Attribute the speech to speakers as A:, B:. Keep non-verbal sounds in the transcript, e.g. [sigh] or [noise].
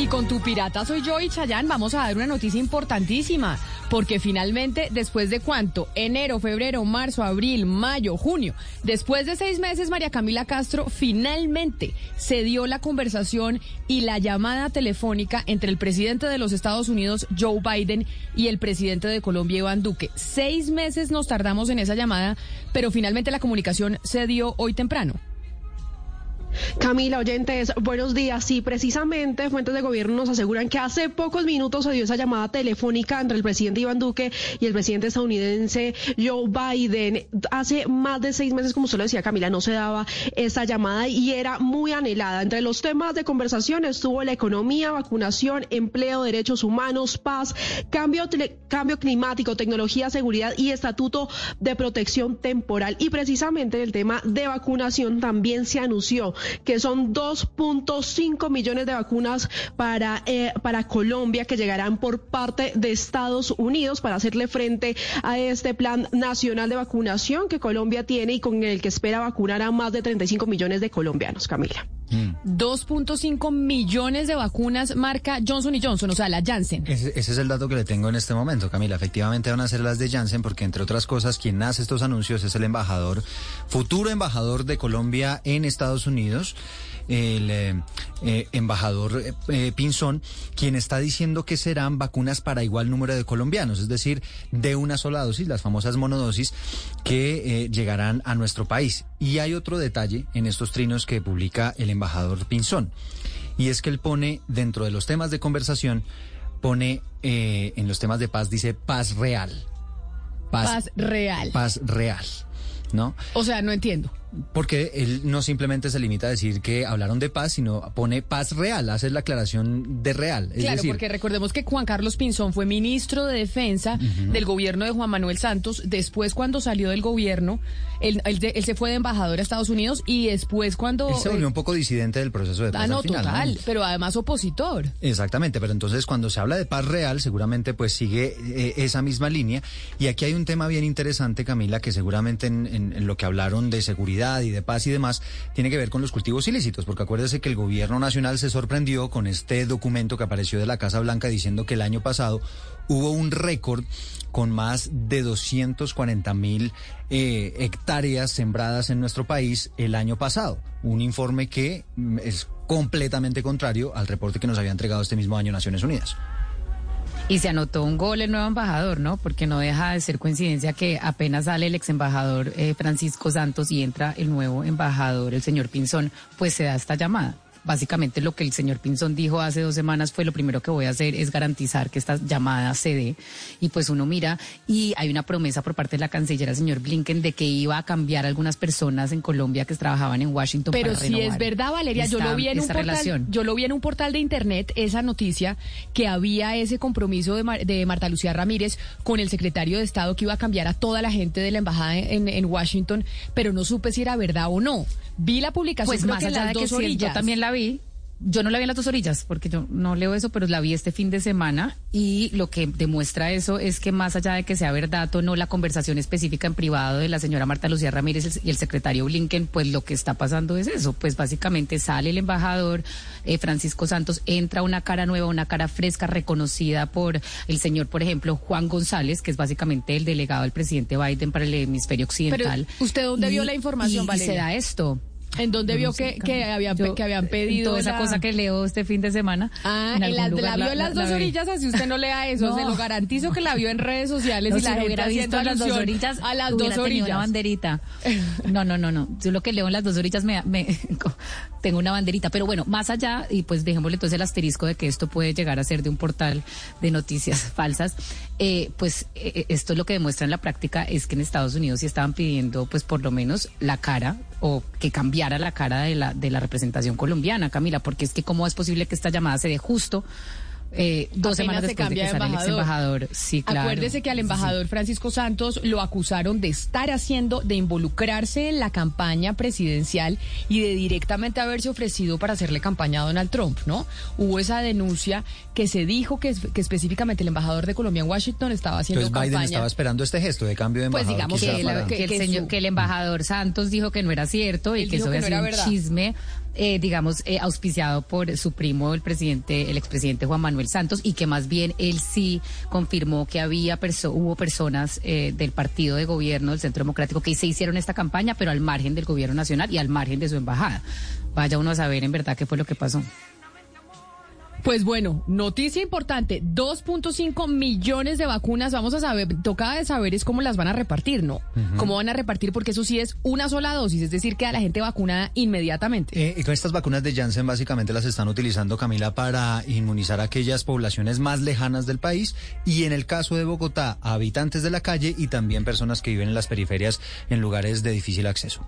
A: Y con tu pirata soy yo y Chayán vamos a dar una noticia importantísima, porque finalmente, después de cuánto, enero, febrero, marzo, abril, mayo, junio, después de seis meses, María Camila Castro finalmente se dio la conversación y la llamada telefónica entre el presidente de los Estados Unidos, Joe Biden, y el presidente de Colombia, Iván Duque. Seis meses nos tardamos en esa llamada, pero finalmente la comunicación se dio hoy temprano.
B: Camila, oyentes, buenos días. Sí, precisamente fuentes de gobierno nos aseguran que hace pocos minutos se dio esa llamada telefónica entre el presidente Iván Duque y el presidente estadounidense Joe Biden. Hace más de seis meses, como usted lo decía, Camila, no se daba esa llamada y era muy anhelada. Entre los temas de conversación estuvo la economía, vacunación, empleo, derechos humanos, paz, cambio, cambio climático, tecnología, seguridad y estatuto de protección temporal. Y precisamente en el tema de vacunación también se anunció que son 2.5 millones de vacunas para, eh, para Colombia que llegarán por parte de Estados Unidos para hacerle frente a este plan nacional de vacunación que Colombia tiene y con el que espera vacunar a más de 35 millones de colombianos, Camila.
A: 2.5 mm. millones de vacunas marca Johnson y Johnson, o sea, la Janssen.
C: Ese, ese, es el dato que le tengo en este momento, Camila. Efectivamente van a ser las de Janssen porque, entre otras cosas, quien hace estos anuncios es el embajador, futuro embajador de Colombia en Estados Unidos el eh, eh, embajador eh, Pinzón, quien está diciendo que serán vacunas para igual número de colombianos, es decir, de una sola dosis, las famosas monodosis, que llegarán a nuestro país. Y hay otro detalle en estos trinos que publica el embajador Pinzón, y es que él pone dentro de los temas de conversación, pone en los temas de paz, dice paz real.
A: paz real.
C: Paz real. ¿No?
A: O sea, no entiendo.
C: Porque él no simplemente se limita a decir que hablaron de paz, sino pone paz real, hace la aclaración de real.
A: claro, porque recordemos que Juan Carlos Pinzón fue ministro de Defensa del gobierno de Juan Manuel Santos. Después, cuando salió del gobierno, él, se fue de embajador a Estados Unidos y después cuando...
C: Él se volvió un poco disidente del proceso de paz.
A: Ah, no, total, pero además opositor.
C: Exactamente, pero entonces cuando se habla de paz real, seguramente pues sigue eh, esa misma línea. Y aquí hay un tema bien interesante, Camila, que seguramente en lo que hablaron de seguridad y de paz y demás, tiene que ver con los cultivos ilícitos, porque acuérdese que el gobierno nacional se sorprendió con este documento que apareció de la Casa Blanca diciendo que el año pasado hubo un récord con más de 240 mil eh, hectáreas sembradas en nuestro país el año pasado. Un informe que mm, es completamente contrario al reporte que nos había entregado este mismo año Naciones Unidas.
D: Y se anotó un gol el nuevo embajador, ¿no? Porque no deja de ser coincidencia que apenas sale el ex embajador eh, Francisco Santos y entra el nuevo embajador, el señor Pinzón, pues se da esta llamada básicamente lo que el señor Pinzón dijo hace dos semanas fue lo primero que voy a hacer es garantizar que esta llamada se dé. Y pues uno mira y hay una promesa por parte de la canciller, señor Blinken, de que iba a cambiar algunas personas en Colombia que trabajaban en Washington.
A: Pero si es verdad, Valeria, yo lo vi en un portal, yo lo vi en un portal de internet esa noticia que había ese compromiso de, Marta Lucía Ramírez con el secretario de Estado que iba a cambiar a toda la gente de la embajada en, en Washington, pero no supe si era verdad o no. Vi la publicación.
D: Pues más allá de que sí, yo también la vi. Yo no la vi en las dos orillas, porque yo no leo eso, pero la vi este fin de semana y lo que demuestra eso es que más allá de que sea verdad o no la conversación específica en privado de la señora Marta Lucía Ramírez y el secretario Blinken, pues lo que está pasando es eso, pues básicamente sale el embajador eh, Francisco Santos, entra una cara nueva, una cara fresca, reconocida por el señor, por ejemplo, Juan González, que es básicamente el delegado del presidente Biden para el hemisferio occidental.
A: ¿Usted dónde vio la información,
D: y, se da esto.
A: ¿En dónde vio que, que, habían, que habían pedido
D: esa cosa que leo este fin de semana?
A: Ah, en la, vio en las dos orillas, así usted no lea eso. Se lo garantizo que la vio en redes sociales y la gente hubiera visto
D: a las dos orillas. A las dos orillas. una banderita. No, no, no, no. Yo lo que leo en las dos orillas me, me [laughs] tengo una banderita. Pero bueno, más allá, y pues dejémosle entonces el asterisco de que esto puede llegar a ser de un portal de noticias [laughs] falsas, eh, pues eh, esto lo que demuestra en la práctica es que en Estados Unidos sí estaban pidiendo, pues por lo menos la cara o que cambiara la cara de la, de la representación colombiana, Camila, porque es que cómo es posible que esta llamada se dé justo eh, dos semanas después de que sale el ex embajador. Sí, claro.
A: Acuérdese que al embajador Francisco Santos lo acusaron de estar haciendo, de involucrarse en la campaña presidencial y de directamente haberse ofrecido para hacerle campaña a Donald Trump, ¿no? Hubo esa denuncia que se dijo que, que específicamente el embajador de Colombia en Washington estaba haciendo
C: Entonces Biden estaba esperando este gesto de cambio de
D: pues
C: embajador.
D: Pues digamos que, el, señor, que el embajador Santos dijo que no era cierto y que eso era un chisme eh, digamos, eh, auspiciado por su primo, el presidente, el expresidente Juan Manuel Santos, y que más bien él sí confirmó que había hubo personas eh, del partido de gobierno del Centro Democrático que se hicieron esta campaña, pero al margen del gobierno nacional y al margen de su embajada. Vaya uno a saber en verdad qué fue lo que pasó.
A: Pues bueno, noticia importante, 2.5 millones de vacunas, vamos a saber, toca de saber es cómo las van a repartir, ¿no? Cómo van a repartir, porque eso sí es una sola dosis, es decir, que a la gente vacunada inmediatamente.
C: Eh, y con estas vacunas de Janssen básicamente las están utilizando, Camila, para inmunizar a aquellas poblaciones más lejanas del país y en el caso de Bogotá, a habitantes de la calle y también personas que viven en las periferias en lugares de difícil acceso.